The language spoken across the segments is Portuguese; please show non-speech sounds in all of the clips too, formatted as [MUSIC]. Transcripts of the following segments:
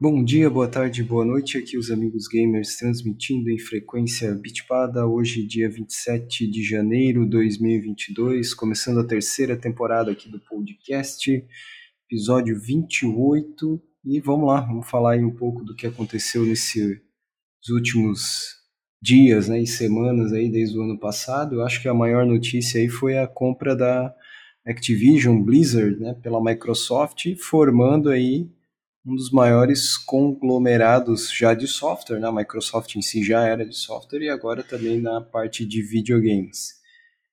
Bom dia, boa tarde, boa noite. Aqui os amigos gamers transmitindo em frequência Bitpada. Hoje, dia 27 de janeiro de 2022, começando a terceira temporada aqui do podcast, episódio 28. E vamos lá, vamos falar aí um pouco do que aconteceu nesses últimos dias né, e semanas aí desde o ano passado. Eu acho que a maior notícia aí foi a compra da Activision Blizzard né, pela Microsoft, formando aí um dos maiores conglomerados já de software, né? A Microsoft em si já era de software e agora também na parte de videogames.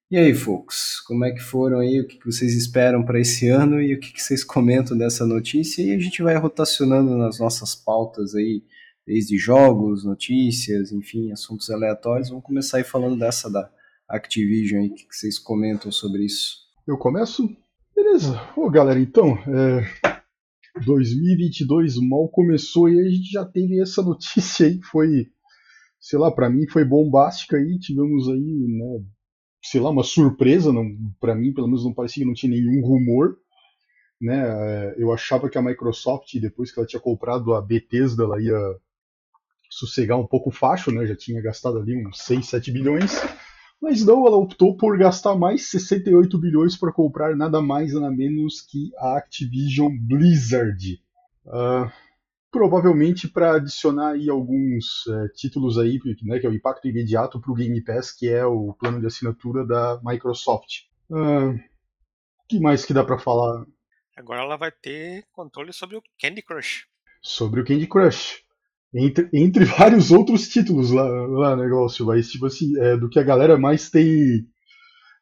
E aí, folks, como é que foram aí? O que vocês esperam para esse [LAUGHS] ano e o que vocês comentam dessa notícia? E a gente vai rotacionando nas nossas pautas aí, desde jogos, notícias, enfim, assuntos aleatórios. Vamos começar aí falando dessa da Activision aí, o que vocês comentam sobre isso? Eu começo? Beleza. Ô, galera, então, é, 2022 mal começou e a gente já teve essa [LAUGHS] notícia aí, foi, sei lá, para mim foi bombástica aí, tivemos aí, né, sei lá, uma surpresa, não, para mim pelo menos não parecia que não tinha nenhum rumor, né, é, eu achava que a Microsoft, depois que ela tinha comprado a Bethesda, ela ia sossegar um pouco o facho, né, já tinha gastado ali uns 6, 7 bilhões, mas não, ela optou por gastar mais 68 bilhões para comprar nada mais nada menos que a Activision Blizzard. Uh, provavelmente para adicionar aí alguns uh, títulos aí, né, que é o impacto imediato para o Game Pass, que é o plano de assinatura da Microsoft. O uh, que mais que dá para falar? Agora ela vai ter controle sobre o Candy Crush. Sobre o Candy Crush. Entre, entre [LAUGHS] vários outros títulos lá, lá negócio, mas tipo assim, é, do que a galera mais tem.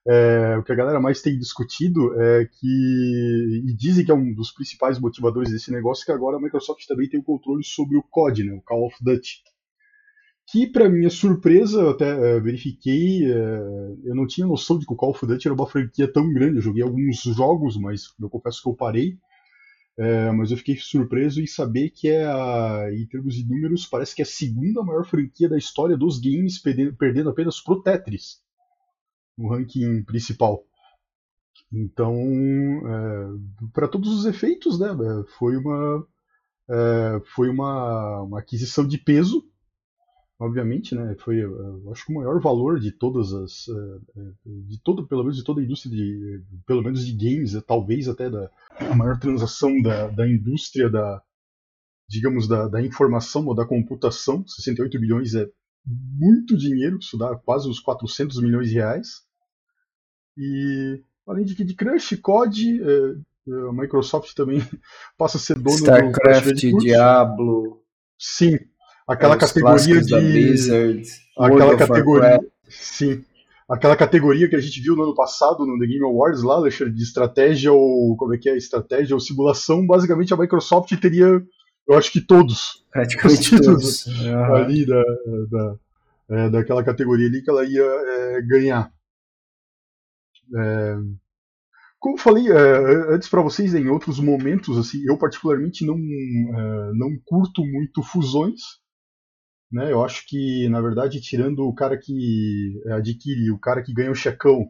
É, o que a galera mais tem discutido é que. E dizem que é um dos principais motivadores desse negócio, que agora a Microsoft também tem o controle sobre o COD, né, o Call of Duty. Que, para minha surpresa, eu até é, verifiquei, é, eu não tinha noção de que o Call of Duty era uma franquia tão grande. Eu joguei alguns jogos, mas eu confesso que eu parei. É, mas eu fiquei surpreso em saber que é, a, em termos de números, parece que é a segunda maior franquia da história dos games, perdendo, perdendo apenas pro Tetris no ranking principal. Então, é, para todos os efeitos, né, é, foi uma é, foi uma, uma aquisição de peso obviamente, né, foi, eu acho que o maior valor de todas as, eh, eh, de todo, pelo menos de toda a indústria de, pelo menos de games, talvez até da a maior transação da, da indústria da, digamos, da, da informação ou da computação, 68 bilhões é muito dinheiro, isso dá quase uns 400 milhões de reais. E além de Kid Crush, COD, a Microsoft também [LAUGHS] passa a ser dono StarCraft, do Diablo. Sim, aquela categoria de Blizzard, aquela categoria sim. Aquela categoria que a gente viu no ano passado no The Game Awards lá Alexandre, de estratégia ou como é que é? Estratégia ou simulação basicamente a Microsoft teria eu acho que todos. Praticamente [LAUGHS] todos ali da, da é, daquela categoria ali que ela ia é, ganhar. É, como falei é, antes para vocês em outros momentos assim eu particularmente não é, não curto muito fusões né? Eu acho que, na verdade, tirando o cara que adquire, o cara que ganha o checão,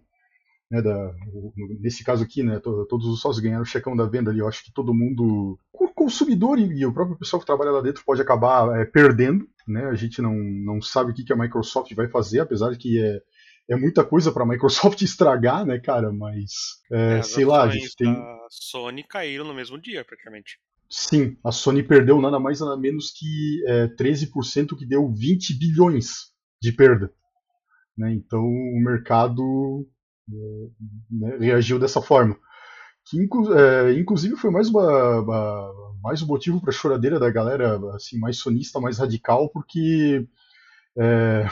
né, da, nesse caso aqui, né, todos os sócios ganharam o checão da venda ali, eu acho que todo mundo, o consumidor e, o próprio pessoal que trabalha lá dentro pode acabar é, perdendo, né? A gente não, não sabe o que, que a Microsoft vai fazer, apesar de que é, é muita coisa para a Microsoft [LAUGHS] estragar, né, cara? Mas é, sei lá, a gente tem. A Sony caíram no mesmo dia, praticamente. Sim, a Sony perdeu nada mais nada menos que é, 13%, que deu 20 bilhões de perda. Né? Então o mercado é, né, reagiu dessa forma. Que é, inclusive foi mais, uma, uma mais um motivo para a choradeira da galera assim, mais sonista, mais radical, porque é,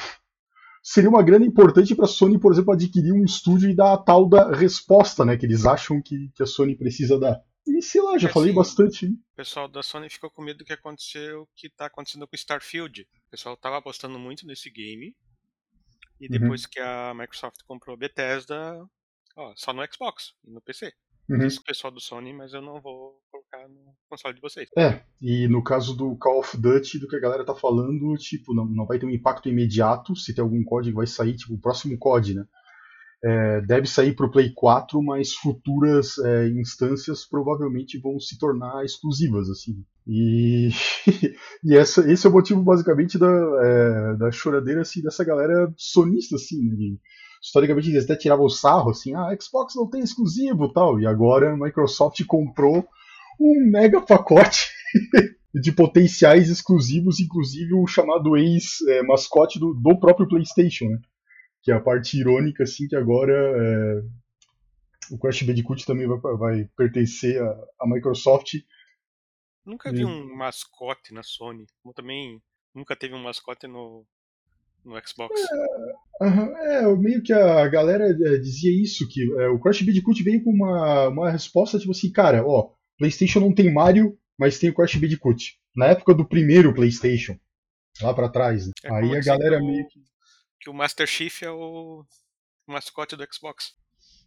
seria uma grana importante para a Sony, por exemplo, adquirir um estúdio e dar a tal da resposta né, que eles acham que, que a Sony precisa dar. E sei lá, já é falei assim, bastante. O pessoal da Sony ficou com medo do que aconteceu, que tá acontecendo com Starfield. O pessoal tava apostando muito nesse game. E uhum. depois uhum. que a Microsoft comprou a Bethesda, ó, só no Xbox e no PC. Uhum. Isso o pessoal do Sony, mas eu não vou colocar no console de vocês. É, e no caso do Call of Duty, do que a galera tá falando, tipo, não, não vai ter um impacto imediato se tem algum código que vai sair, tipo, o próximo COD, né? É, deve sair para o Play 4, mas futuras é, instâncias provavelmente vão se tornar exclusivas, assim. E, [LAUGHS] e essa, esse é o motivo basicamente da, é, da choradeira assim, dessa galera sonista, assim, né? historicamente eles até tiravam o sarro, assim, ah, Xbox não tem exclusivo tal, e agora a Microsoft comprou um mega pacote [LAUGHS] de potenciais exclusivos, inclusive o chamado ex-mascote do, do próprio PlayStation, né? Que é a parte irônica, assim, que agora é, o Crash Bandicoot também vai, vai pertencer à, Microsoft. Nunca vi um mascote na Sony, como também nunca teve um mascote no, no Xbox. É, é, meio que a galera é, dizia isso, que é, o Crash Bandicoot veio com uma, uma resposta tipo assim, cara, ó, PlayStation não tem Mario, mas tem o Crash Bandicoot. Na época do primeiro PlayStation, lá para trás. Né? É Aí a galera meio que. Que o Master Chief é o mascote do Xbox.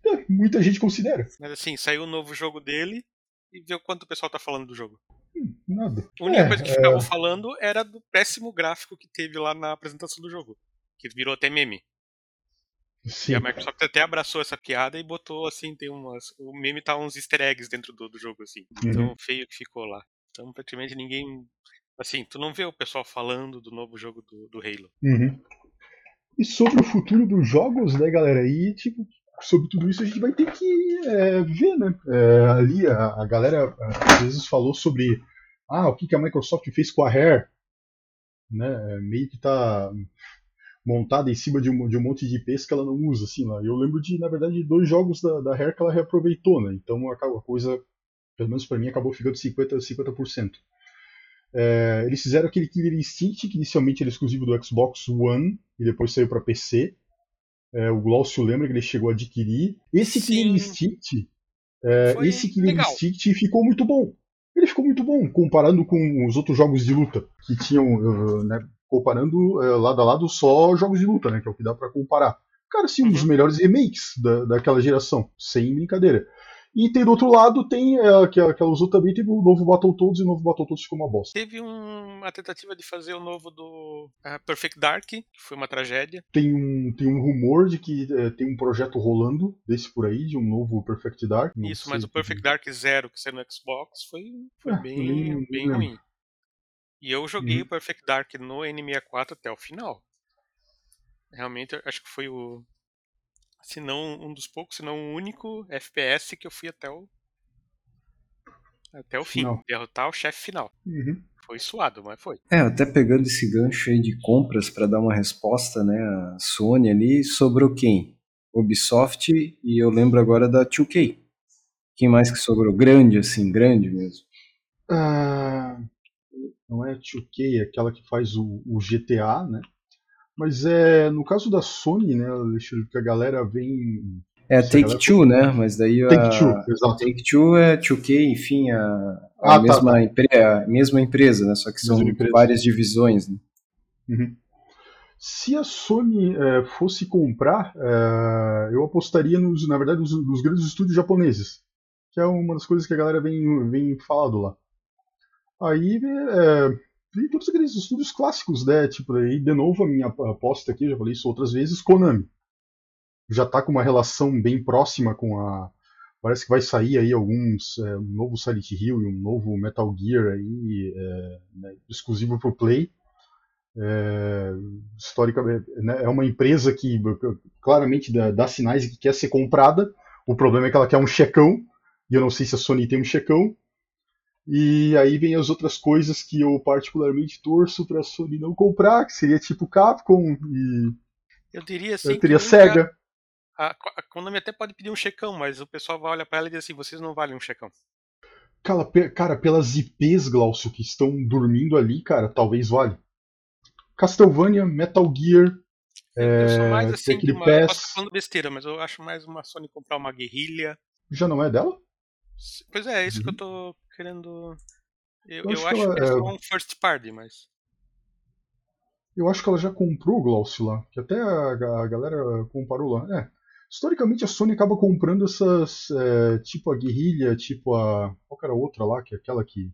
É, muita gente considera. Mas assim, saiu o um novo jogo dele e vê o quanto o pessoal tá falando do jogo. Hum, nada. A única é, coisa que ficavam falando era do péssimo gráfico que teve lá na apresentação do jogo. Que virou até meme. Sim. E a Microsoft até abraçou essa piada e botou assim, tem umas. O meme tá uns easter eggs dentro do, do jogo, assim. Uhum. Então feio que ficou lá. Então praticamente ninguém. Assim, tu não vê o pessoal falando do novo jogo do, do Halo. Uhum. E sobre o futuro dos jogos, né, galera? E, tipo, sobre tudo isso a gente vai ter que é, ver, né? É, ali a, a, galera às vezes falou sobre ah, o que, que a Microsoft fez com a Rare, né? Meio que tá montada em cima de um, de um monte de IPs que ela não usa, assim, lá. Eu lembro de, na verdade, dois jogos da, da Rare que ela reaproveitou, né? Então a, a coisa, pelo menos para mim, acabou ficando 50%. 50%. É, eles fizeram aquele Killer Instinct, que inicialmente era exclusivo do Xbox One e depois saiu para PC. É, o Glaucio lembra que ele chegou a adquirir. Esse Sim. Killer Instinct, é, esse Killer legal. Instinct ficou muito bom. Ele ficou muito bom comparando com os outros jogos de luta que tinham, uh, né, comparando uh, lado a lado só jogos de luta, né, que é o que dá para comparar. Cara, sim, um dos Uhum. melhores remakes da, daquela geração, sem brincadeira. E tem do outro lado, tem é, que, que ela usou também, teve o novo Battletoads e o novo Battletoads ficou uma bosta. Teve um- uma tentativa de fazer o novo do ah, Perfect Dark, que foi uma tragédia. Tem um, tem um rumor de que é, tem um projeto rolando desse por aí, de um novo Perfect Dark. não Isso, mas o Perfect Dark Zero que saiu no Xbox foi, foi Ah, bem, nem- nem bem lembro. ruim. E eu joguei Uhum. o Perfect Dark no N64 até o final. Realmente, acho que foi o. Se não um dos poucos, se não o único FPS que eu fui até o. Até o fim. Final. Derrotar o chefe final. Uhum. Foi suado, mas foi. É, até pegando esse gancho aí de compras para dar uma resposta, né, a Sony ali, sobrou quem? Ubisoft e eu lembro agora da 2K. Quem mais que sobrou? Grande, assim, grande mesmo. Ah, não é 2K, é aquela que faz o, o GTA, né? Mas é no caso da Sony, né, Alexandre, que a galera vem. É galera Take-Two, né? Mas daí a Take-Two, exato. Take-Two é 2K, enfim, a, a Ah, tá, mesma, tá. empre- a mesma empresa, né? Só que são várias divisões, né? Uhum. Se a Sony é, fosse comprar, é, eu apostaria nos, na verdade, nos, nos grandes estúdios japoneses, que é uma das coisas que a galera vem, vem falando lá. Aí é, vem todos aqueles estúdios clássicos, né? Tipo, aí de novo a minha aposta aqui, já falei isso outras vezes, Konami. Já tá com uma relação bem próxima com a. Parece que vai sair aí alguns. é, um novo Silent Hill e um novo Metal Gear aí, é, né, exclusivo pro Play. É, historicamente, né, é uma empresa que claramente dá, dá sinais que quer ser comprada. O problema é que ela quer um checão, e eu não sei se a Sony tem um checão. E aí vem as outras coisas que eu particularmente torço para a Sony não comprar, que seria tipo Capcom e Eu diria assim. eu teria Sega. A, a Konami até pode pedir um checão, mas o pessoal vai olhar pra ela e diz assim: vocês não valem um checão. Cara, pe- cara, pelas IPs, Glaucio, que estão dormindo ali, cara, talvez vale. Castlevania, Metal Gear, eu sou É, mais assim de uma. Eu posso falando besteira, mas eu acho mais uma Sony comprar uma guerrilha. já não é dela? Pois é, é isso que Uhum. eu tô querendo. Eu, Eu eu acho acho, que ela que é só um first party, mas. Eu acho que ela já comprou o Glaucio lá, que até a, a galera comparou lá. É, historicamente a Sony acaba comprando essas, é, tipo a guerrilha, tipo a. Qual que era a outra lá, que é aquela que.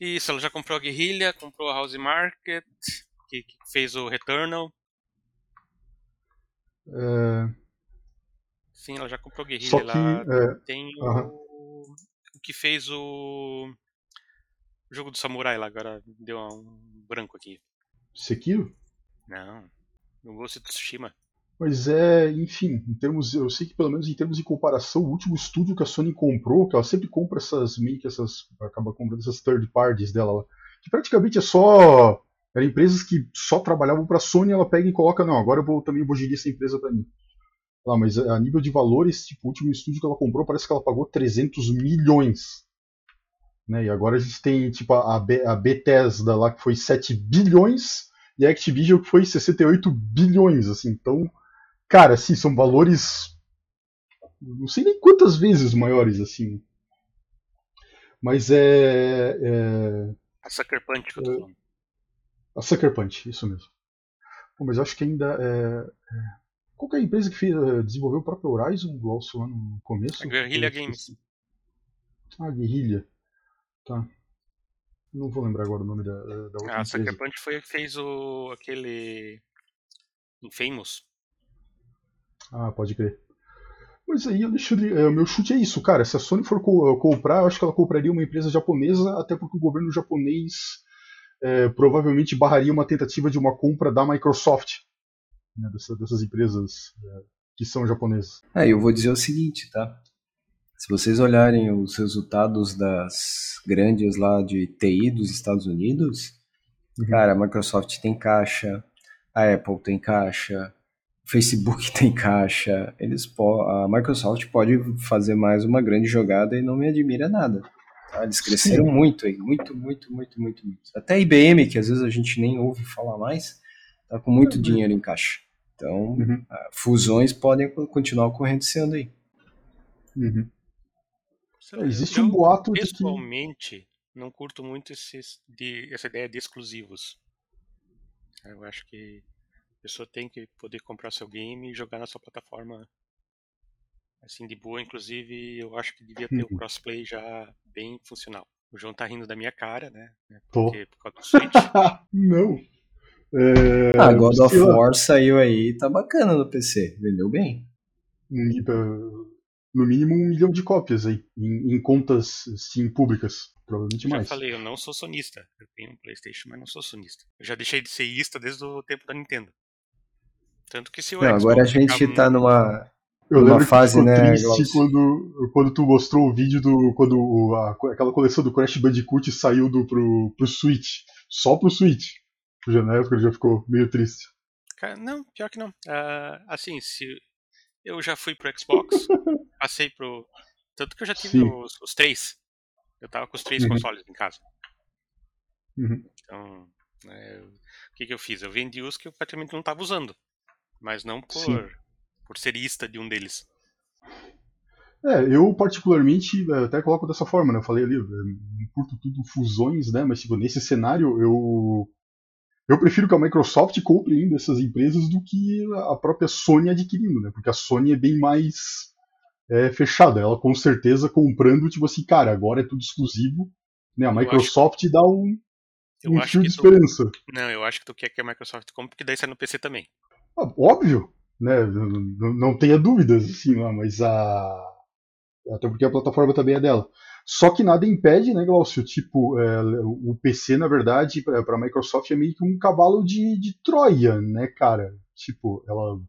Isso, ela já comprou a guerrilha, comprou a House Market, que, que fez o Returnal. É, Sim, ela já comprou Guerrilha Só que, lá. é, Tem o, aham. O que fez o o jogo do samurai lá, agora deu um branco aqui. Sekiro? Não, no Ghost of Tsushima. Mas é, enfim, em termos, eu sei que pelo menos em termos de comparação, o último estúdio que a Sony comprou, que ela sempre compra essas meio que essas, acaba comprando essas third parties dela lá, que praticamente é só eram empresas que só trabalhavam para a Sony, ela pega e coloca, não, agora eu vou também vou gerir essa empresa para mim. Lá, mas a nível de valores, tipo, o último estúdio que ela comprou, parece que ela pagou 300 milhões. Né? E agora a gente tem tipo a, Be a Bethesda lá que foi 7 bilhões e a Activision que foi 68 bilhões, assim. Então, cara, assim, são valores não sei nem quantas vezes maiores assim. Mas é, é... A Sucker Punch que eu tô falando. A Sucker Punch, isso mesmo. Pô, mas eu acho que ainda é... é... Qual que é a empresa que fez, desenvolveu o próprio Horizon, Glaucio, lá no começo? A Guerrilla Games. Ah, Guerrilha. Tá. Não vou lembrar agora o nome da, da outra Ah, empresa. Sucker Punch foi fez o aquele Infamous. Ah, pode crer. Mas aí, Alexandre, é, o meu chute é isso, cara. Se a Sony for co comprar, eu acho que ela compraria uma empresa japonesa, até porque o governo japonês é, provavelmente barraria uma tentativa de uma compra da Microsoft, né, dessa, dessas empresas é, que são japonesas. É, eu vou dizer o seguinte, tá? Se vocês olharem os resultados das grandes lá de TI dos Estados Unidos, uhum. cara, a Microsoft tem caixa, a Apple tem caixa, o Facebook [LAUGHS] tem caixa, eles a Microsoft pode fazer mais uma grande jogada e não me admira nada. Tá? Eles cresceram Sim. muito aí, muito, muito, muito, muito, muito. Até a IBM, que às vezes a gente nem ouve falar mais, tá com muito uhum. dinheiro em caixa. Então, uhum. fusões podem continuar ocorrendo ano aí. Uhum. É, existe um boato de que. Pessoalmente, não curto muito esses, de, essa ideia de exclusivos. Eu acho que a pessoa tem que poder comprar seu game e jogar na sua plataforma assim de boa. Inclusive, eu acho que devia ter o crossplay já bem funcional. O João tá rindo da minha cara, né? Porque, por causa do Switch. [LAUGHS] não. É... Ah, God of War saiu aí, tá bacana no PC, vendeu bem. No mínimo um milhão de cópias aí, em, em contas Steam públicas. Provavelmente eu mais. Já falei, eu não sou sonista. Eu tenho um PlayStation, mas não sou sonista. Eu já deixei de ser ista desde o tempo da Nintendo. Tanto que se o Não, agora a gente tá numa, Eu numa lembro fase, que ficou né? triste quando, quando tu mostrou o vídeo do. quando a- aquela coleção do Crash Bandicoot saiu do, pro, pro Switch. Só pro Switch. Época ele já ficou meio triste. Cara, não, pior que não. Ah, assim, se eu já fui pro Xbox, [LAUGHS] passei pro. Tanto que eu já tive os, os três. Eu tava com os três Uhum. consoles em casa. Uhum. Então, é, o que, que eu fiz? Eu vendi os que eu praticamente não tava usando. Mas não por, Sim. por ser ista de um deles. É, eu particularmente é, até coloco dessa forma, né? Eu falei ali, eu curto tudo fusões, né? Mas tipo, nesse cenário eu eu prefiro que a Microsoft compre ainda essas empresas do que a própria Sony adquirindo, né? Porque a Sony é bem mais é, fechada. Ela com certeza comprando, tipo assim, cara, agora é tudo exclusivo. Né? A Microsoft dá um, Eu um acho fio de tu- esperança. Não, eu acho que tu quer que a Microsoft compre, porque daí sai no PC também. Ah, Óbvio, né? Não, não- tenha dúvidas, assim, mas a. Até porque a plataforma também é dela. Só que nada impede, né, Glaucio? Tipo, é, o PC, na verdade, para a Microsoft é meio que um cavalo de, de Troia, né, cara? Tipo, ela.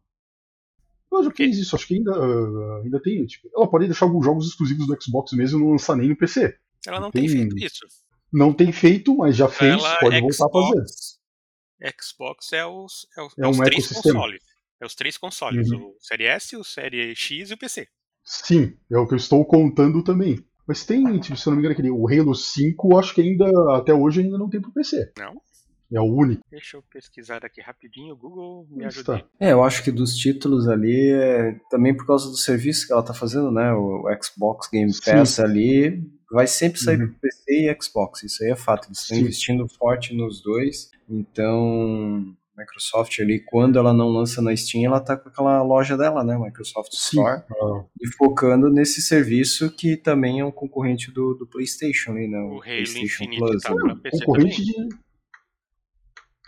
Ela já fez isso, acho que ainda, ah, ainda tem. Tipo, ela pode deixar alguns jogos exclusivos do Xbox mesmo e não lançar nem no PC. Ela não tem Tem- feito isso. Não tem feito, mas já fez, ela, pode voltar a fazer. Xbox, Xbox é os, é os, É é os um três ecossistema. consoles. É os três consoles. Uhum. O Série S, o Série X e o PC. Sim, é o que eu estou contando também. Mas tem, tipo, se eu não me engano, aquele, o Halo 5, acho que ainda, até hoje, ainda não tem pro PC. Não? É o único. Deixa eu pesquisar aqui rapidinho. O Google me ajuda. É, eu acho que dos títulos ali, é, também por causa do serviço que ela tá fazendo, né? O Xbox Game Sim. Pass ali vai sempre sair Uhum. pro PC e Xbox. Isso aí é fato. Eles estão Sim. investindo forte nos dois. Então, Microsoft ali, quando ela não lança na Steam, ela tá com aquela loja dela, né? Microsoft Sim. Store. Ah, E focando nesse serviço que também é um concorrente do, do PlayStation ali, né? O Halo PlayStation Infinite Plus. tá né? concorrente também. de.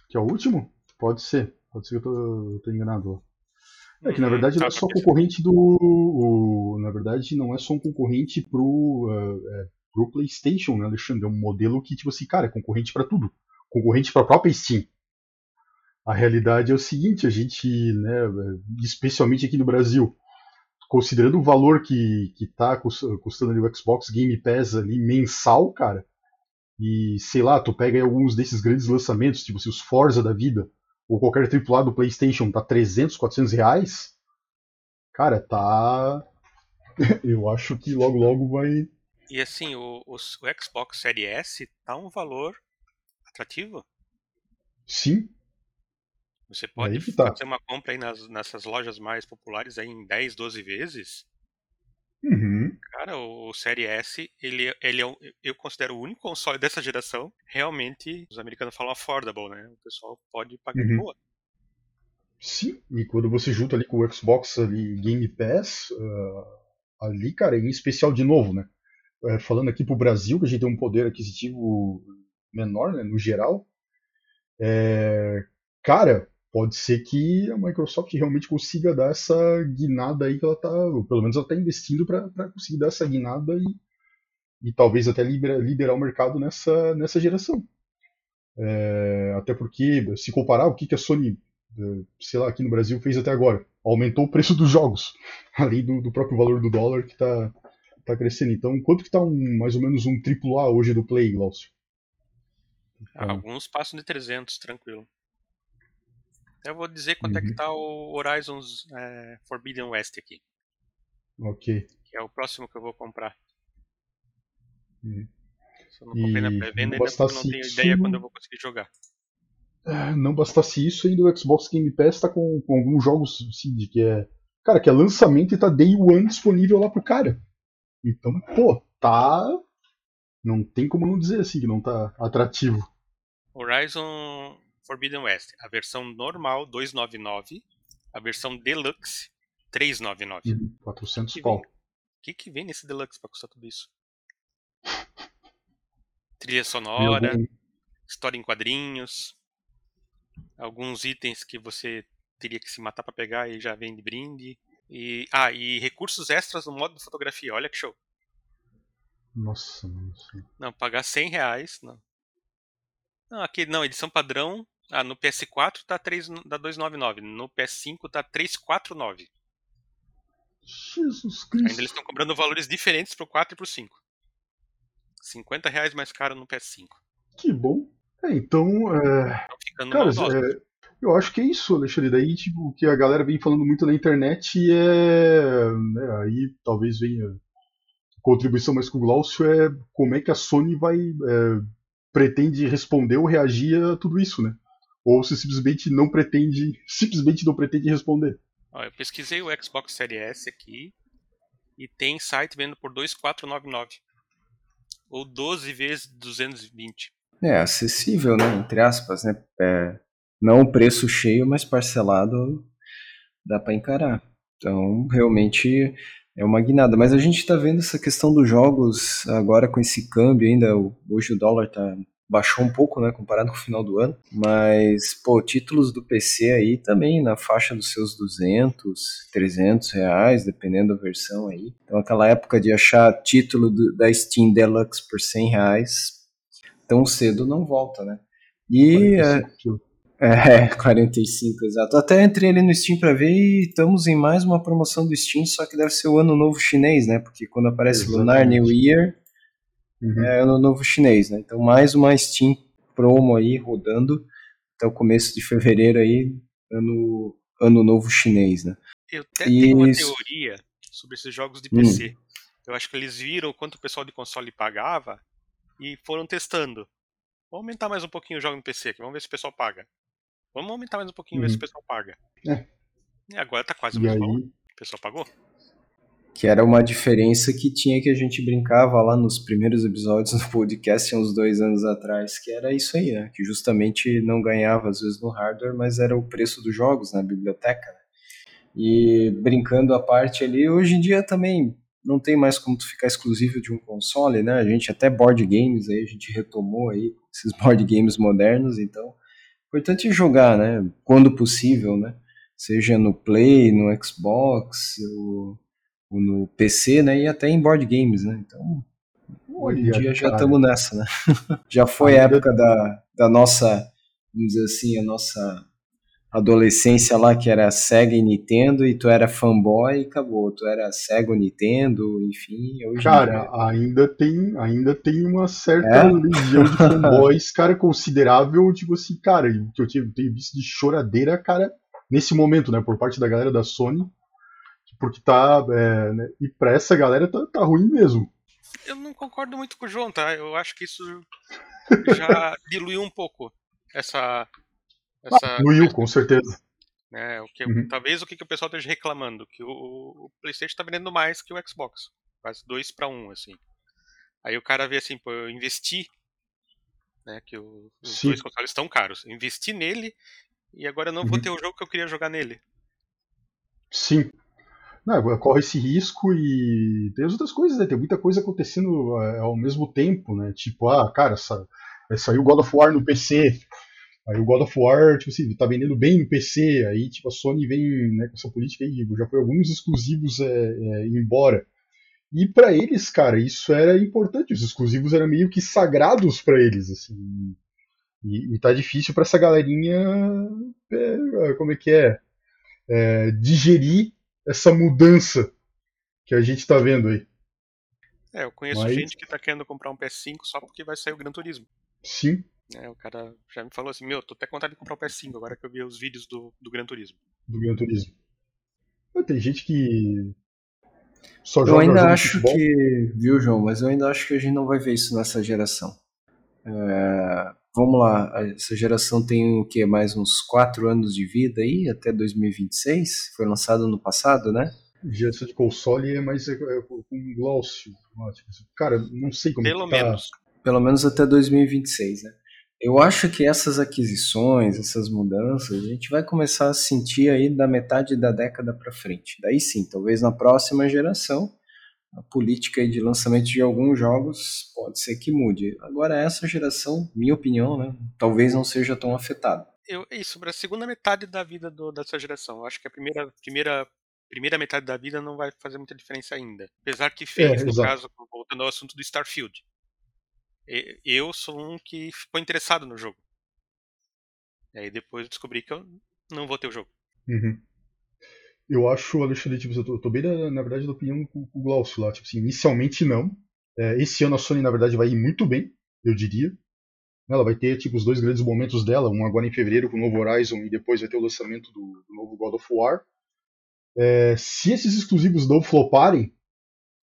Que é o último? Pode ser. Pode ser que eu tô, eu tô enganado. lá. É que na uhum. verdade não é só concorrente do. O, na verdade, não é só um concorrente pro, uh, é, pro PlayStation, né, Alexandre? É um modelo que, tipo assim, cara, é concorrente para tudo. Concorrente para a própria Steam. A realidade é o seguinte, a gente, né, especialmente aqui no Brasil, considerando o valor que, que tá custando ali o Xbox Game Pass ali mensal, cara, e sei lá, tu pega alguns desses grandes lançamentos, tipo se os Forza da vida, ou qualquer AAA do PlayStation tá 300, 400 reais, cara, tá. [LAUGHS] Eu acho que logo logo vai. E assim, o, o, o Xbox Series S tá um valor atrativo? Sim. Você pode tá. fazer uma compra aí nas, nessas lojas mais populares aí em 10, 12 vezes. Uhum. Cara, o, o Série S, ele, ele é, eu considero o único console dessa geração, realmente, os americanos falam affordable, né? O pessoal pode pagar uhum. de boa. Sim, e quando você junta ali com o Xbox ali, Game Pass, uh, ali, cara, em especial de novo, né? Uh, falando aqui pro Brasil, que a gente tem um poder aquisitivo menor, né, no geral, é, cara, pode ser que a Microsoft realmente consiga dar essa guinada aí que ela tá, pelo menos ela está investindo para conseguir dar essa guinada e, e talvez até liderar o mercado nessa, nessa geração. É, até porque, se comparar o que, que a Sony, é, sei lá, aqui no Brasil fez até agora, aumentou o preço dos jogos, [LAUGHS] além do, do próprio valor do dólar que está tá crescendo. Então, quanto que está um, mais ou menos um AAA hoje do Play, Glaucio? Alguns passam de 300, tranquilo. Eu vou dizer quanto uhum. é que uhum. tá o Horizon é, Forbidden West aqui. Ok. Que é o próximo que eu vou comprar. Uhum. Se eu não comprei e na pré-venda, ainda porque não tenho ideia quando eu vou conseguir jogar. É, não bastasse isso, ainda o Xbox Game Pass tá com, com alguns jogos assim, de que é. Cara, que é lançamento e tá Day One disponível lá pro cara. Então, pô, tá. Não tem como não dizer assim que não tá atrativo. Horizon Forbidden West, a versão normal 299, a versão deluxe 399. Uhum, 400 pau. O que, que vem nesse deluxe pra custar tudo isso? [LAUGHS] Trilha sonora, história em quadrinhos, alguns itens que você teria que se matar para pegar e já vem de brinde. E, ah, e recursos extras no modo de fotografia, olha que show. Nossa, nossa. Não, pagar 100 reais, não. Não, aqui, não, edição padrão, ah, no PS4 tá 3, dá 299, no PS5 tá 349. Jesus Cristo. Ainda eles estão cobrando valores diferentes pro 4 e pro 5. 50 reais mais caro no PS5. Que bom. É, então. É... Cara, é... eu acho que é isso, Alexandre. Daí, tipo, o que a galera vem falando muito na internet é. Né, aí talvez venha contribuição mais com o Glaucio é como é que a Sony vai. É, pretende responder ou reagir a tudo isso, né? Ou se simplesmente não pretende, simplesmente não pretende responder. Ó, eu pesquisei o Xbox Series S aqui e tem site vendo por 2,499 ou 12 vezes 220. É acessível, né? Entre aspas, né? É, não o preço cheio, mas parcelado dá para encarar. Então, realmente é uma guinada. Mas a gente está vendo essa questão dos jogos agora com esse câmbio ainda. Hoje o dólar está baixou um pouco, né, comparado com o final do ano, mas, pô, títulos do PC aí também na faixa dos seus 200, 300 reais, dependendo da versão aí. Então aquela época de achar título do, da Steam Deluxe por 100 reais, tão cedo não volta, né? E... 45. É, [LAUGHS] 45, exato. Até entrei ali no Steam para ver e estamos em mais uma promoção do Steam, só que deve ser o ano novo chinês, né? Porque quando aparece Exatamente. Lunar New Year, uhum. é ano novo chinês, né? Então mais uma Steam promo aí rodando até o começo de fevereiro aí, ano, ano novo chinês, né? Eu até e... tenho uma teoria sobre esses jogos de PC. Hum. Eu acho que eles viram quanto o pessoal de console pagava e foram testando. Vamos aumentar mais um pouquinho o jogo no PC aqui, vamos ver se o pessoal paga. Vamos aumentar mais um pouquinho e ver se o uhum. pessoal paga. É. E agora tá quase o mesmo aí... O pessoal pagou? Que era uma diferença que tinha que a gente brincava lá nos primeiros episódios [LAUGHS] do podcast uns dois anos atrás, que era isso aí, né? Que justamente não ganhava às vezes no hardware, mas era o preço dos jogos na biblioteca. Né? E brincando à parte ali, hoje em dia também não tem mais como tu ficar exclusivo de um console, né? A gente até board games aí, a gente retomou aí esses [LAUGHS] board games modernos, então importante jogar, né? Quando possível, né? seja no Play, no Xbox, ou no PC, né? E até em board games, né? Então, hoje em dia já estamos nessa, né? [LAUGHS] já foi a época da, da nossa, vamos dizer assim, a nossa adolescência lá que era Sega e Nintendo e tu era fanboy e acabou. Tu era Sega ou Nintendo, enfim. Hoje cara, ainda tem, ainda tem uma certa é? legião de [LAUGHS] fanboys, cara, considerável, tipo assim, cara, que eu tenho visto de choradeira, cara, nesse momento, né, por parte da galera da Sony, porque tá, é, né, e pra essa galera tá, tá ruim mesmo. Eu não concordo muito com o João, tá? Eu acho que isso já [LAUGHS] diluiu um pouco essa essa, ah, Wii U, com certeza. É, o que, uhum. Talvez o que, que o pessoal esteja reclamando, que o, o PlayStation está vendendo mais que o Xbox. Quase 2 para 1, assim. Aí o cara vê assim, pô, eu investi, né, que o, os Sim. dois consoles estão caros. Eu investi nele e agora eu não uhum. vou ter o jogo que eu queria jogar nele. Sim. Não, corre esse risco e tem as outras coisas, né? Tem muita coisa acontecendo é, ao mesmo tempo, né? Tipo, ah, cara, sa... saiu God of War no PC, Aí o God of War, tipo assim, tá vendendo bem no PC, aí tipo, a Sony vem né, com essa política aí, já foi alguns exclusivos é, é, embora. E para eles, cara, isso era importante, os exclusivos eram meio que sagrados para eles, assim. E, e tá difícil para essa galerinha, é, como é que é, digerir essa mudança que a gente tá vendo aí. É, eu conheço Mas... gente que tá querendo comprar um PS5 só porque vai sair o Gran Turismo. Sim, é, o cara já me falou assim, meu, tô até com vontade de comprar o PS5 agora que eu vi os vídeos do, do Gran Turismo. Do Gran Turismo. Tem gente que só joga Eu ainda acho que, viu, João, mas eu ainda acho que a gente não vai ver isso nessa geração. É, vamos lá, essa geração tem o que? Mais uns 4 anos de vida aí, até 2026? Foi lançado no passado, né? Geração de console é mais é, é, com Glaucio. Cara, não sei como Pelo tá. menos. Pelo menos até 2026, né? Eu acho que essas aquisições, essas mudanças, a gente vai começar a sentir aí da metade da década para frente. Daí sim, talvez na próxima geração, a política de lançamento de alguns jogos pode ser que mude. Agora essa geração, minha opinião, né, talvez não seja tão afetada. Eu, isso, para a segunda metade da vida do, dessa geração. Eu acho que a primeira, primeira, primeira metade da vida não vai fazer muita diferença ainda. Apesar que fez, é, no exato. caso, voltando ao assunto do Starfield eu sou um que ficou interessado no jogo. E aí depois eu descobri que eu não vou ter o jogo. Uhum. Eu acho, Alexandre, tipo, eu tô, eu tô bem, na, na, verdade, da opinião com, o Glaucio lá. Tipo assim, inicialmente não. É, esse ano a Sony, na verdade, vai ir muito bem, eu diria. Ela vai ter tipo, os dois grandes momentos dela, um agora em fevereiro com o novo Horizon e depois vai ter o lançamento do, do novo God of War. É, se esses exclusivos não floparem,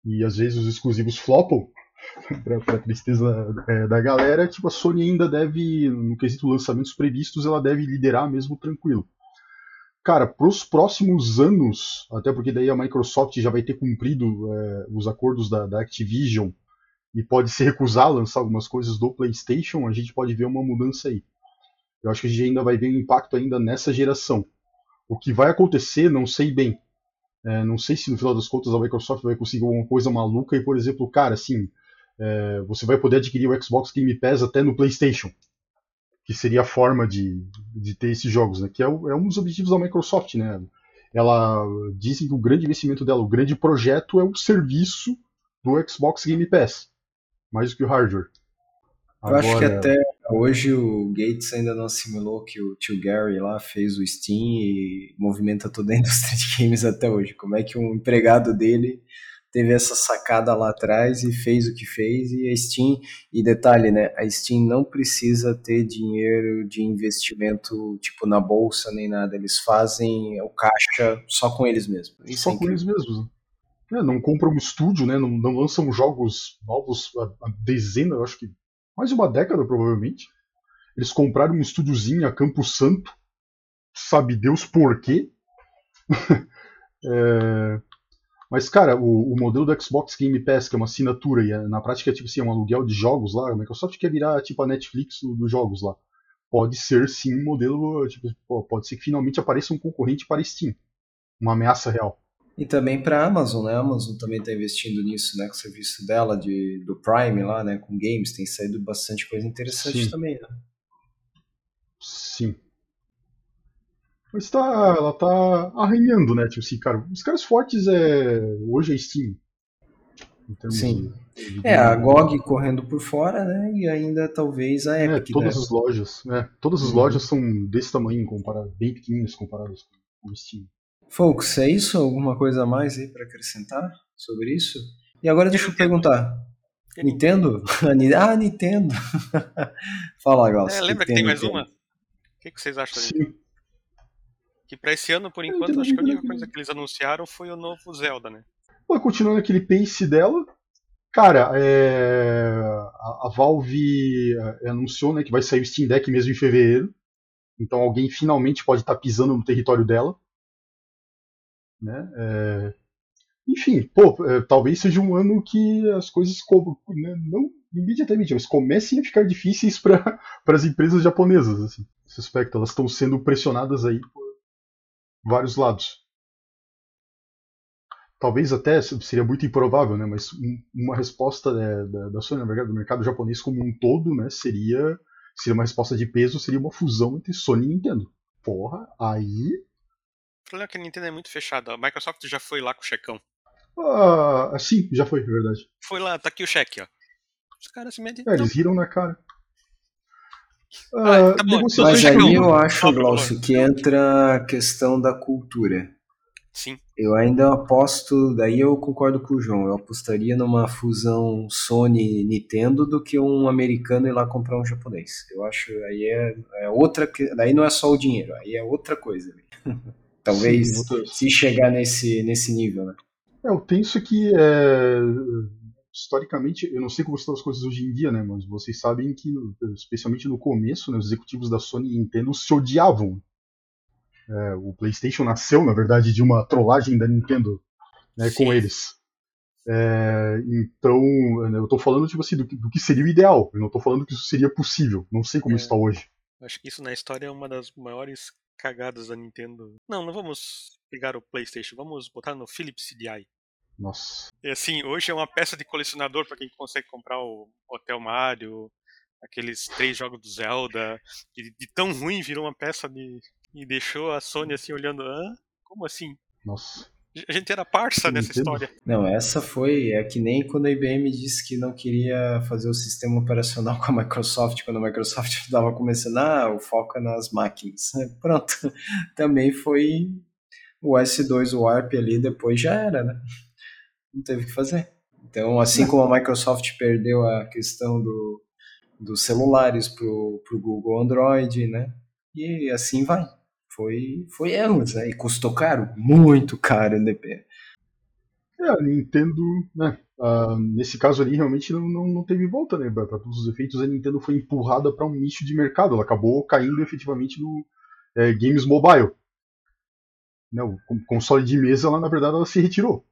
e às vezes os exclusivos flopam, [LAUGHS] para tristeza é, da galera, tipo, a Sony ainda deve, no quesito lançamentos previstos, ela deve liderar mesmo tranquilo. Cara, para os próximos anos, até porque daí a Microsoft já vai ter cumprido é, os acordos da, da, Activision e pode se recusar a lançar algumas coisas do PlayStation, a gente pode ver uma mudança aí. Eu acho que a gente ainda vai ver um impacto ainda nessa geração. O que vai acontecer, não sei bem. É, não sei se no final das contas a Microsoft vai conseguir alguma coisa maluca e, por exemplo, cara, assim, é, você vai poder adquirir o Xbox Game Pass até no PlayStation, que seria a forma de, de ter esses jogos, né? Que é, o, é, um dos objetivos da Microsoft, né? Ela dizem que o grande investimento dela, o grande projeto é o serviço do Xbox Game Pass, mais do que o hardware. Agora... Eu acho que até hoje o Gates ainda não assimilou que o tio Gary lá fez o Steam e movimenta toda a [LAUGHS] indústria de games até hoje. Como é que um empregado dele teve essa sacada lá atrás e fez o que fez e a Steam e detalhe né a Steam não precisa ter dinheiro de investimento tipo na bolsa nem nada eles fazem o caixa só com eles mesmos. Isso só é com eles mesmos é, não compram um estúdio né? Não, não lançam jogos novos há, há dezenas acho que mais de uma década provavelmente. Eles compraram um estúdiozinho a Campo Santo. Sabe Deus por quê? [LAUGHS] É, mas, cara, o, o, modelo do Xbox Game Pass, que é uma assinatura, e é, na prática é tipo assim, é um aluguel de jogos lá, a Microsoft quer virar tipo a Netflix dos jogos lá. Pode ser sim um modelo, tipo, pode ser que finalmente apareça um concorrente para Steam. Uma ameaça real. E também para a Amazon, né? A Amazon também está investindo nisso, né? Com o serviço dela de, do Prime lá, né? Com games, tem saído bastante coisa interessante sim. também, né? Sim. Mas tá, ela tá arranhando, né? Tipo assim, cara, os caras fortes é hoje é Steam. Sim. De, de... É, a GOG correndo por fora, né? E ainda talvez a é, Epic. É, todas né? as lojas, né? Todas as uhum. lojas são desse tamanho, comparado, bem pequenas comparadas com o Steam. Folks, é isso? Alguma coisa a mais aí para acrescentar sobre isso? E agora deixa eu perguntar. Nintendo? [LAUGHS] ah, Nintendo! [LAUGHS] Fala, Glaucio. É, lembra que, que tem mais uma? O que, que vocês acham Sim. Que pra esse ano, por enquanto, acho que a única coisa que eles anunciaram foi o novo Zelda, né? Continuando aquele pace dela. Cara, é... a, a, Valve é, anunciou né, que vai sair o Steam Deck mesmo em fevereiro. Então alguém finalmente pode estar tá pisando no território dela. Né? É... Enfim, pô, é, talvez seja um ano que as coisas né, não imediatamente, mas comecem a ficar difíceis para [LAUGHS] as empresas japonesas. Assim, aspecto, elas estão sendo pressionadas aí por vários lados. Talvez até seria muito improvável, né? Mas uma resposta né, da, da Sony, na verdade, do mercado japonês como um todo, né? Seria, seria uma resposta de peso, seria uma fusão entre Sony e Nintendo. Porra, aí o problema é que a Nintendo é muito fechada. A Microsoft já foi lá com o checão. Ah, sim, já foi, é verdade. Foi lá, tá aqui o cheque, ó. Os caras se metem. É, eles riram na cara. Ah, tá bom, mas aí eu acho, Glaucio, que entra a questão da cultura. Sim. Eu ainda aposto, daí eu concordo com o João, eu apostaria numa fusão Sony-Nintendo do que um americano ir lá comprar um japonês. Eu acho aí é, é outra, daí não é só o dinheiro, aí é outra coisa. [LAUGHS] Talvez Sim, se chegar nesse, nesse nível, né? É, eu penso que é, historicamente, eu não sei como estão as coisas hoje em dia, né? Mas vocês sabem que, especialmente no começo, né, os executivos da Sony e Nintendo se odiavam. É, o PlayStation nasceu, na verdade, de uma trollagem da Nintendo né, com eles. É, então, eu estou falando tipo assim, do, do, que seria o ideal. Eu não estou falando que isso seria possível. Não sei como é, está hoje. Acho que isso na história é uma das maiores cagadas da Nintendo. Não, não vamos pegar o PlayStation, vamos botar no Philips CDI. Nossa. E assim, hoje é uma peça de colecionador para quem consegue comprar o Hotel Mario, aqueles três jogos do Zelda, de, de tão ruim virou uma peça de. e deixou a Sony assim olhando, ah, como assim? Nossa. A gente era parça nessa história. Não, essa foi. É que nem quando a IBM disse que não queria fazer o sistema operacional [LAUGHS] com a Microsoft, quando a Microsoft [LAUGHS] estava começando, ah, o foco é nas máquinas. Pronto. [LAUGHS] Também foi o S2 Warp ali, depois já era, né? Não teve o que fazer. Então, assim como a Microsoft perdeu a questão do, dos celulares pro, pro Google Android, né? E assim vai foi, foi erros, né? E custou caro, muito caro o NDP. É, a Nintendo, né? Uh, nesse caso ali, realmente não, não, não teve volta, né? Para todos os efeitos, a Nintendo foi empurrada para um nicho de mercado. Ela acabou caindo efetivamente no é, games mobile. Né, o console de mesa, ela, na verdade, ela se retirou.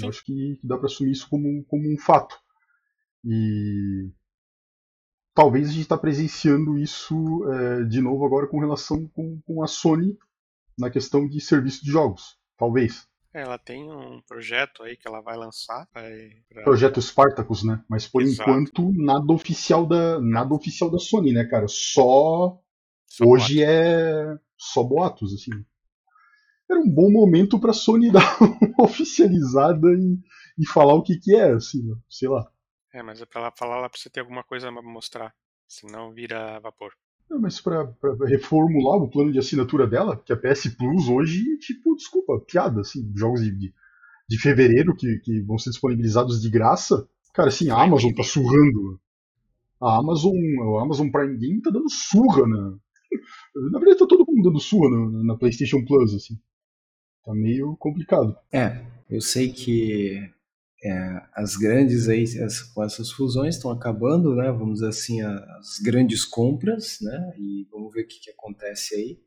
Eu acho que, que dá para assumir isso como, como um fato. E talvez a gente está presenciando isso é, de novo agora com relação com, com, a Sony na questão de serviço de jogos. Talvez. É, ela tem um projeto aí que ela vai lançar. Vai pra... Projeto Spartacus, né? Mas por Exato. enquanto nada oficial da nada oficial da Sony, né, cara? Só, só hoje boatos. é só boatos, assim. Era um bom momento para Sony [LAUGHS] dar uma oficializada e, e falar o que que é, assim, sei lá. É, mas é pra ela falar, ela precisa ter alguma coisa pra mostrar. Senão vira vapor. Não, mas pra, pra, reformular o plano de assinatura dela, que a PS Plus hoje, tipo, desculpa, piada, assim, jogos de, de, fevereiro que, que vão ser disponibilizados de graça. Cara, assim, a Amazon tá surrando. A Amazon, a Amazon Prime Game tá dando surra na. Na verdade, tá todo mundo dando surra na, na PlayStation Plus, assim. Tá meio complicado. É, eu sei que é, as grandes aí, as, com essas fusões estão acabando, né? Vamos dizer assim, as grandes compras, né? E vamos ver o que, que acontece aí.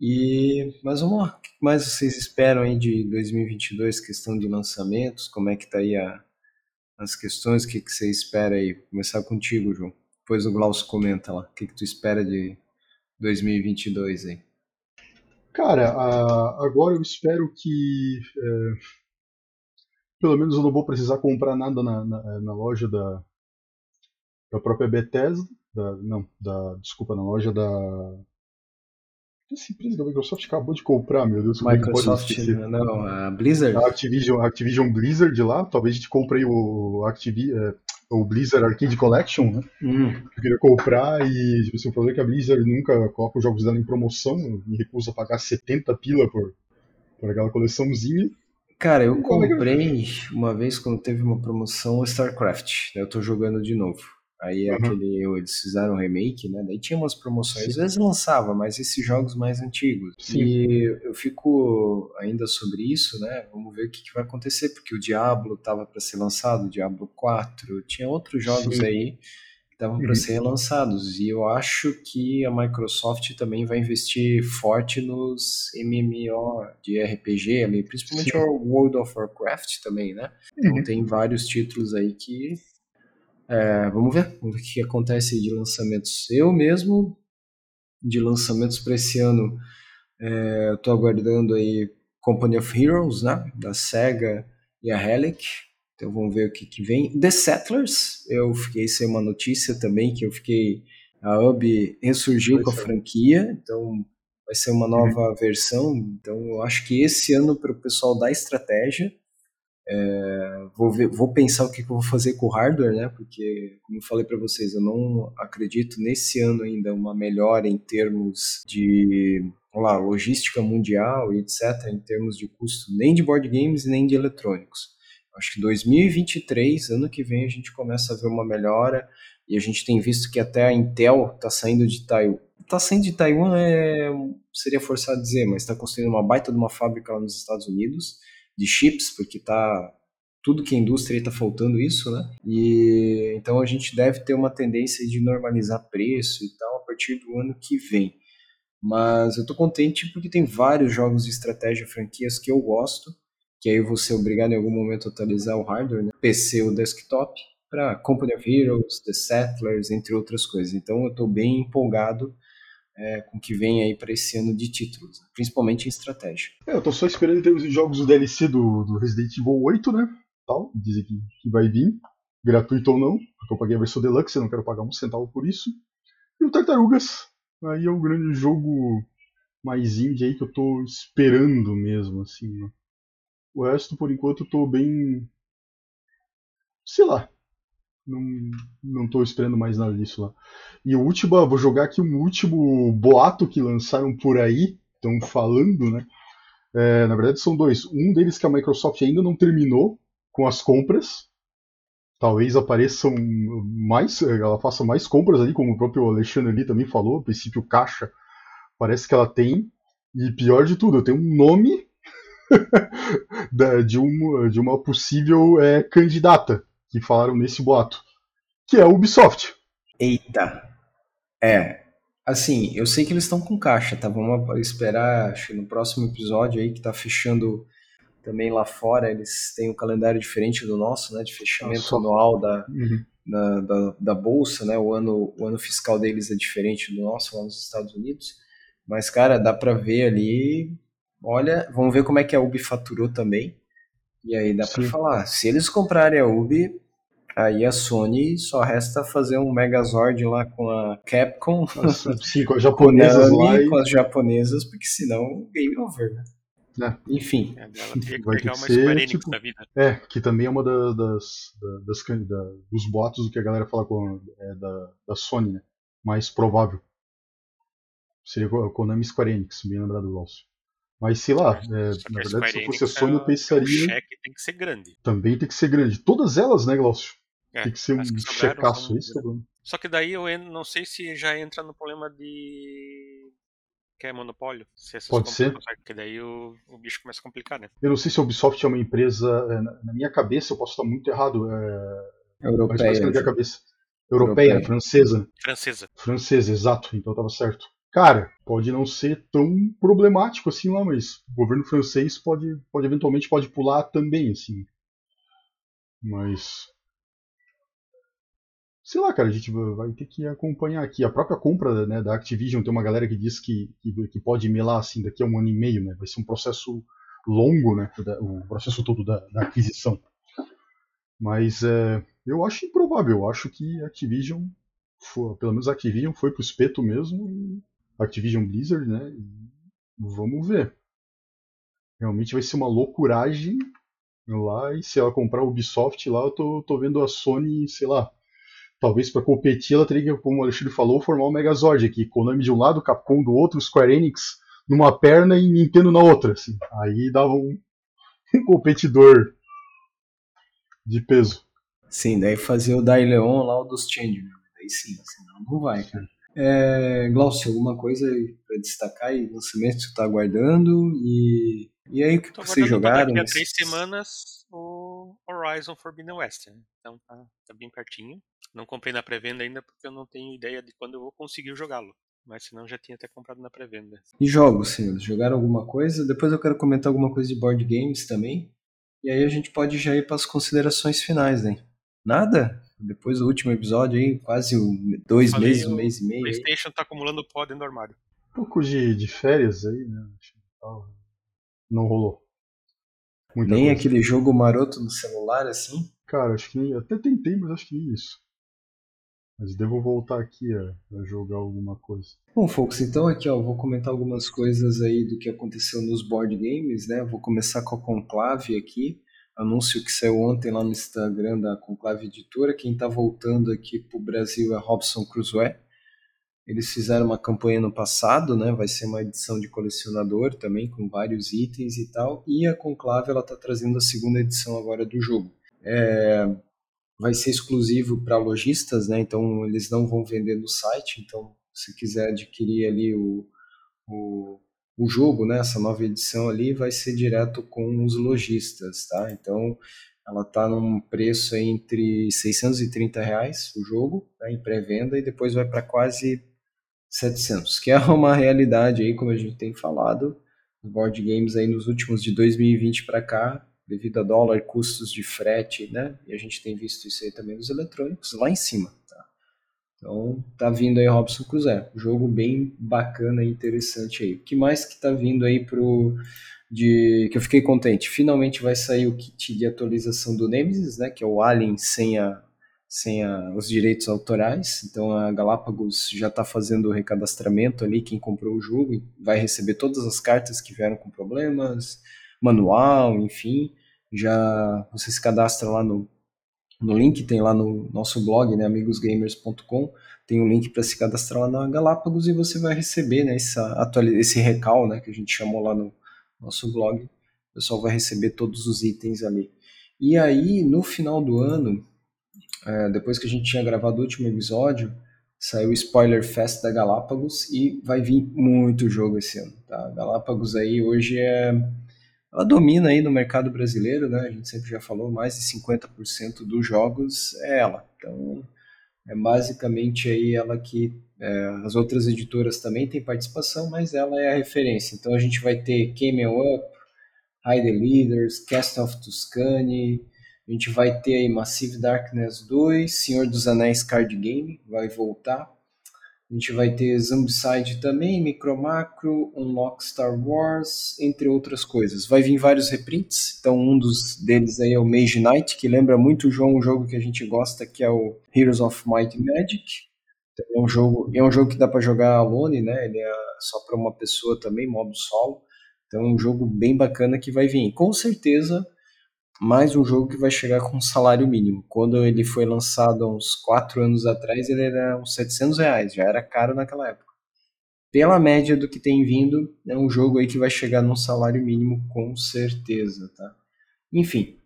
E, mas vamos lá, o que mais vocês esperam aí de 2022, questão de lançamentos? Como é que tá aí a, as questões? O que, que você espera aí? Começar contigo, João. Depois o Glaucio comenta lá. O que, que tu espera de 2022 aí? Cara, agora eu espero que é, pelo menos eu não vou precisar comprar nada na, na, na loja da, da própria Bethesda. Da, não, da, desculpa, na loja da. Essa empresa da Microsoft acabou de comprar, meu Deus. Microsoft, não, a Blizzard. A Activision, a Activision Blizzard lá, talvez a gente compre o, Activi, é, o Blizzard Arcade Collection, né? Hum. Eu queria comprar e tipo, assim, o problema é que a Blizzard nunca coloca os jogos dela em promoção e recusa a pagar 70 pila por, por aquela coleçãozinha. Cara, eu comprei uma vez quando teve uma promoção o StarCraft. Né? Eu tô jogando de novo. Aí uhum. aquele, eles fizeram um remake, né? Daí tinha umas promoções, Sim. às vezes lançava, mas esses jogos mais antigos. Sim. E eu fico ainda sobre isso, né? Vamos ver o que, que vai acontecer, porque o Diablo tava para ser lançado, o Diablo 4, tinha outros jogos Sim. aí que estavam para uhum. ser lançados. E eu acho que a Microsoft também vai investir forte nos MMO de RPG ali, principalmente o World of Warcraft também, né? Então uhum. tem vários títulos aí que é, vamos ver o que acontece de lançamentos. Eu mesmo, de lançamentos para esse ano, é, estou aguardando aí Company of Heroes, né, da SEGA e a Relic. Então vamos ver o que, que vem. The Settlers, eu fiquei sem uma notícia também, que eu fiquei. A UB ressurgiu com a franquia, então vai ser uma nova uhum. versão. Então eu acho que esse ano para o pessoal da estratégia é, vou, ver, vou pensar o que, que, eu vou fazer com o hardware, né? Porque, como eu falei para vocês, eu não acredito nesse ano ainda uma melhora em termos de lá, logística mundial e etc., em termos de custo nem de board games nem de eletrônicos. Acho que 2023, ano que vem, a gente começa a ver uma melhora e a gente tem visto que até a Intel está saindo de Taiwan. Está saindo de Taiwan é, seria forçado dizer, mas está construindo uma baita de uma fábrica lá nos Estados Unidos de chips, porque tá tudo que a indústria está faltando isso, né? E então a gente deve ter uma tendência de normalizar preço e tal a partir do ano que vem. Mas eu tô contente porque tem vários jogos de estratégia franquias que eu gosto, que aí vou ser obrigado em algum momento a atualizar o hardware, né? PC ou desktop, para Company of Heroes, The Settlers, entre outras coisas. Então eu estou bem empolgado é, com o que vem aí para esse ano de títulos, principalmente em estratégia. É, eu tô só esperando em termos de jogos do DLC do, do Resident Evil 8, né? Tal, dizem que, que vai vir, gratuito ou não, porque eu paguei a versão Deluxe, eu não quero pagar um centavo por isso. E o Tartarugas, aí é o grande jogo mais indie aí que eu tô esperando mesmo, assim, né? O resto, por enquanto, eu tô bem. Sei lá, não, não tô esperando mais nada disso lá. E o último, vou jogar aqui um último boato que lançaram por aí, estão falando, né? É, na verdade são dois. Um deles que a Microsoft ainda não terminou com as compras. Talvez apareçam mais, ela faça mais compras ali, como o próprio Alexandre ali também falou. A princípio, caixa parece que ela tem. E pior de tudo, tenho um nome [LAUGHS] de, uma, de uma possível é, candidata que falaram nesse boato, que é a Ubisoft. Eita. É. Assim, eu sei que eles estão com caixa, tá? Vamos esperar, acho no próximo episódio aí, que tá fechando também lá fora, eles têm um calendário diferente do nosso, né? De fechamento Nossa. anual da, uhum. da, da, da, bolsa, né? O ano, o ano fiscal deles é diferente do nosso lá nos Estados Unidos. Mas, cara, dá pra ver ali. Olha, vamos ver como é que a Ubi faturou também. E aí dá para falar, se eles comprarem a Ubi, aí a Sony só resta fazer um Megazord lá com a Capcom, [LAUGHS] Sim, com as japonesas lá e... com as japonesas, porque senão game over, né? É. Enfim. É, ela teria que [LAUGHS] pegar uma ser, tipo, da vida. É, que também é uma das, das, das, das dos boatos do que a galera fala com, é, da, da Sony, né? Mais provável. Seria a Konami Square Enix, bem lembrado do Lawson. Mas sei lá, é, na verdade, se eu fosse a Sony, eu é pensaria. O cheque tem que ser grande. Também tem que ser grande. Todas elas, né, Glaucio? É, tem que ser um checaço, isso é Só que daí eu não sei se já entra no problema de. Que é monopólio. Se Pode ser. Porque daí o, o bicho começa a complicar, né? Eu não sei se a Ubisoft é uma empresa. É, na minha cabeça, eu posso estar muito errado. É... Europeia. Mas na minha cabeça. Europeia, Europeia, francesa. Francesa. Francesa, exato. Então estava certo. Cara, pode não ser tão problemático assim lá, mas o governo francês pode, pode eventualmente pode pular também, assim. Mas sei lá, cara, a gente vai ter que acompanhar aqui. A própria compra né, da Activision, tem uma galera que diz que, que, que, pode melar assim daqui a um ano e meio, né? Vai ser um processo longo, né? O processo todo da, da aquisição. Mas é, eu acho improvável. Eu acho que a Activision, foi, pelo menos a Activision, foi pro espeto mesmo Activision Blizzard, né? Vamos ver. Realmente vai ser uma loucuragem lá. E se ela comprar o Ubisoft lá, eu tô, tô vendo a Sony, sei lá. Talvez para competir ela teria que, como o Alexandre falou, formar o Megazord aqui. Konami de um lado, Capcom do outro, Square Enix numa perna e Nintendo na outra. Assim. Aí dava um, [LAUGHS] um competidor de peso. Sim, daí fazer o Dai Leon lá, o dos Change, Daí sim, senão não vai, cara. É, Glaucio, alguma coisa para destacar aí, lançamento que você está aguardando e, e aí o que, vocês jogaram? Daqui a três semanas Horizon Forbidden West, né? então tá, tá, bem pertinho. Não comprei na pré-venda ainda porque eu não tenho ideia de quando eu vou conseguir jogá-lo. Mas senão já tinha até comprado na pré-venda. E jogos, senhores? Jogaram alguma coisa? Depois eu quero comentar alguma coisa de board games também. E aí a gente pode já ir para as considerações finais, né? Nada? Depois do último episódio aí, quase dois Falei, meses, um mês e meio. O PlayStation aí. tá acumulando pó dentro do armário. Um pouco de, de férias aí, né? Não rolou. Muita nem coisa. aquele jogo maroto no celular assim? Cara, acho que nem. Até tentei, mas acho que nem isso. Mas devo voltar aqui a, a, jogar alguma coisa. Bom, folks, então aqui ó, vou comentar algumas coisas aí do que aconteceu nos board games, né? Vou começar com a Conclave aqui anúncio que saiu ontem lá no Instagram da Conclave Editora. Quem está voltando aqui para o Brasil é Robson Crusoe. Eles fizeram uma campanha no passado, né? Vai ser uma edição de colecionador também, com vários itens e tal. E a Conclave ela está trazendo a segunda edição agora do jogo. É, vai ser exclusivo para lojistas, né? Então eles não vão vender no site. Então, se quiser adquirir ali o, o o jogo, né, essa nova edição ali, vai ser direto com os lojistas, tá? Então, ela está num preço entre 630 reais o jogo, tá, em pré-venda, e depois vai para quase 700, que é uma realidade aí, como a gente tem falado, board games aí nos últimos de 2020 para cá, devido a dólar, custos de frete, né? E a gente tem visto isso aí também nos eletrônicos, lá em cima. Então, tá vindo aí Robson Crusoe. Jogo bem bacana e interessante aí. O que mais que tá vindo aí pro de que eu fiquei contente. Finalmente vai sair o kit de atualização do Nemesis, né, que é o Alien sem a sem a, os direitos autorais. Então a Galápagos já está fazendo o recadastramento ali, quem comprou o jogo vai receber todas as cartas que vieram com problemas, manual, enfim. Já você se cadastra lá no no link, tem lá no nosso blog, né, amigosgamers.com, tem um link para se cadastrar lá na Galápagos e você vai receber né, essa, esse recal né, que a gente chamou lá no nosso blog. O pessoal vai receber todos os itens ali. E aí, no final do ano, é, depois que a gente tinha gravado o último episódio, saiu o Spoiler Fest da Galápagos e vai vir muito jogo esse ano. Tá? Galápagos aí hoje é ela domina aí no mercado brasileiro, né? A gente sempre já falou, mais de 50% dos jogos é ela. Então, é basicamente aí ela que é, as outras editoras também têm participação, mas ela é a referência. Então a gente vai ter Camel Up, Hide the Leaders, Cast of Tuscany, a gente vai ter aí Massive Darkness 2, Senhor dos Anéis Card Game, vai voltar. A gente vai ter Zombicide também, Micro Macro, Unlock Star Wars, entre outras coisas. Vai vir vários reprints, então um dos deles aí é o Mage Knight, que lembra muito João, um jogo que a gente gosta, que é o Heroes of Might and Magic. Então, é um jogo, é um jogo que dá para jogar alone, né? Ele é só para uma pessoa também, modo solo. Então é um jogo bem bacana que vai vir. Com certeza mais um jogo que vai chegar com salário mínimo. Quando ele foi lançado há uns 4 anos atrás, ele era uns 700 reais, já era caro naquela época. Pela média do que tem vindo, é um jogo aí que vai chegar num salário mínimo com certeza, tá? Enfim,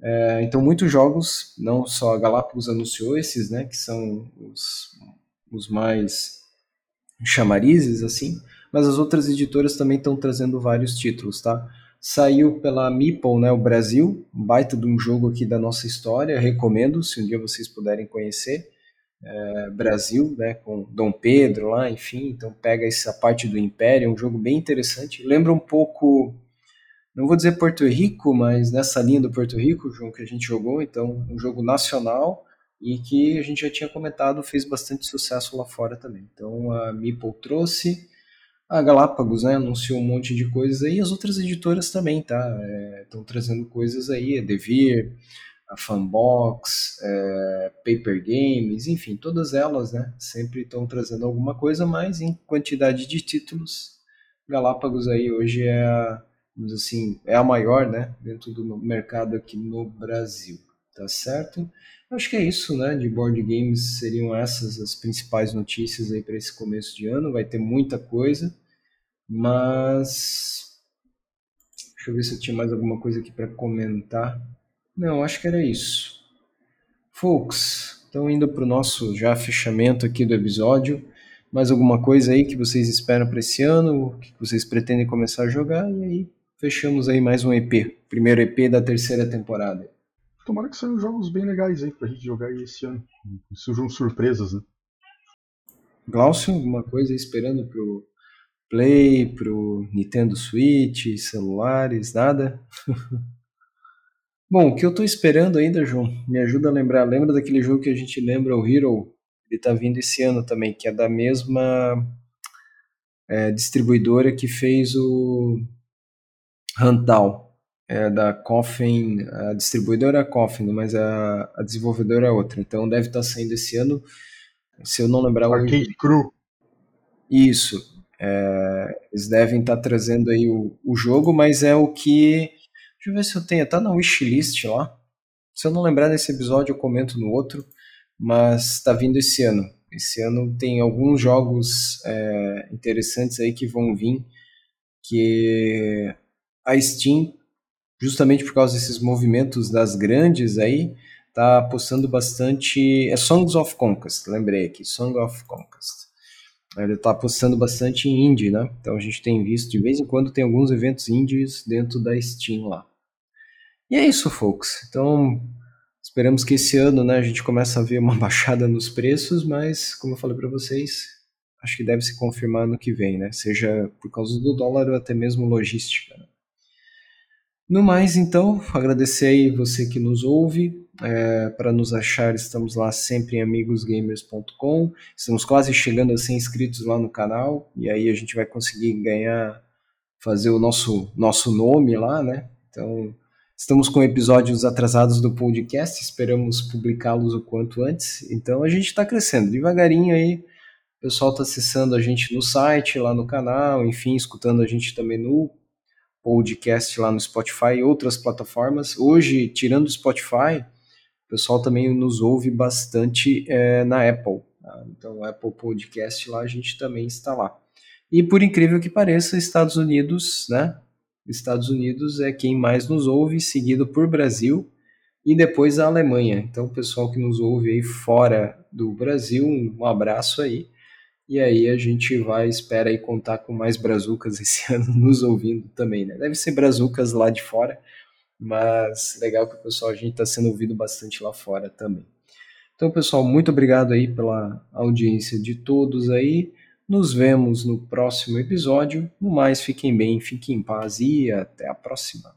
é, então muitos jogos, não só a Galápagos anunciou esses, né, que são os, os mais chamarizes, assim, mas as outras editoras também estão trazendo vários títulos, tá? Saiu pela Meeple, né, o Brasil, um baita de um jogo aqui da nossa história, recomendo, se um dia vocês puderem conhecer. É, Brasil, né, com Dom Pedro lá, enfim, então pega essa parte do Império, é um jogo bem interessante. Lembra um pouco, não vou dizer Porto Rico, mas nessa linha do Porto Rico, João, que a gente jogou, então um jogo nacional e que a gente já tinha comentado, fez bastante sucesso lá fora também. Então a Meeple trouxe, a Galápagos né, anunciou um monte de coisas aí, as outras editoras também, tá? Estão é, trazendo coisas aí, a Devir, a Fanbox, é, Paper Games, enfim, todas elas, né, sempre estão trazendo alguma coisa, mas em quantidade de títulos, Galápagos aí hoje é a, assim, é a maior, né, dentro do mercado aqui no Brasil, tá certo? Acho que é isso, né, de board games seriam essas as principais notícias aí para esse começo de ano, vai ter muita coisa, mas deixa eu ver se eu tinha mais alguma coisa aqui para comentar. Não, acho que era isso. Folks, então indo para o nosso já fechamento aqui do episódio. Mais alguma coisa aí que vocês esperam para esse ano? O que vocês pretendem começar a jogar? E aí fechamos aí mais um EP. Primeiro EP da terceira temporada. Tomara que sejam jogos bem legais aí pra gente jogar esse ano. Que surjam surpresas, né? Glaucio, alguma coisa esperando pro Play, pro Nintendo Switch, celulares, nada? [LAUGHS] Bom, o que eu tô esperando ainda, João, me ajuda a lembrar. Lembra daquele jogo que a gente lembra, o Hero? Ele tá vindo esse ano também, que é da mesma é, distribuidora que fez o Huntdown. É da Coffin, a distribuidora é a Coffin, mas a, a desenvolvedora é outra. Então deve estar saindo esse ano. Se eu não lembrar Arcade o... Crew. Isso. É, eles devem estar trazendo aí o, o jogo, mas é o que Deixa eu ver se eu tenho. Tá na wishlist lá. Se eu não lembrar desse episódio, eu comento no outro. Mas tá vindo esse ano. Esse ano tem alguns jogos é, interessantes aí que vão vir. Que a Steam, justamente por causa desses movimentos das grandes aí, tá apostando bastante. É Songs of Conquest, lembrei aqui. Song of Conquest. Ele está apostando bastante em indie, né? Então a gente tem visto de vez em quando tem alguns eventos indies dentro da Steam lá. E é isso, folks. Então, esperamos que esse ano né, a gente comece a ver uma [LAUGHS] baixada nos preços, mas, como eu falei para vocês, acho que deve se confirmar no que vem, né? Seja por causa do dólar ou até mesmo logística. Né? No mais, então, agradecer aí você que nos ouve. É, para nos achar, estamos lá sempre em amigosgamers.com. Estamos quase chegando a 100 inscritos lá no canal. E aí a gente vai conseguir ganhar, fazer o nosso, nosso nome lá, né? Então, Estamos com episódios atrasados do podcast, esperamos publicá-los o quanto antes. Então a gente está crescendo devagarinho aí. O pessoal está acessando a gente no site, lá no canal, enfim, escutando a gente também no podcast lá no Spotify e outras plataformas. Hoje, tirando o Spotify, o pessoal também nos ouve bastante é, na Apple. Tá? Então, o Apple Podcast lá a gente também está lá. E por incrível que pareça, Estados Unidos, né? Estados Unidos é quem mais nos ouve, seguido por Brasil e depois a Alemanha. Então, o pessoal que nos ouve aí fora do Brasil, um abraço aí. E aí a gente vai, espera aí contar com mais brazucas esse [LAUGHS] ano nos ouvindo também, né? Deve ser brazucas lá de fora, mas legal que o pessoal, a gente está sendo ouvido bastante lá fora também. Então, pessoal, muito obrigado aí pela audiência de todos aí. Nos vemos no próximo episódio. No mais, fiquem bem, fiquem em paz e até a próxima.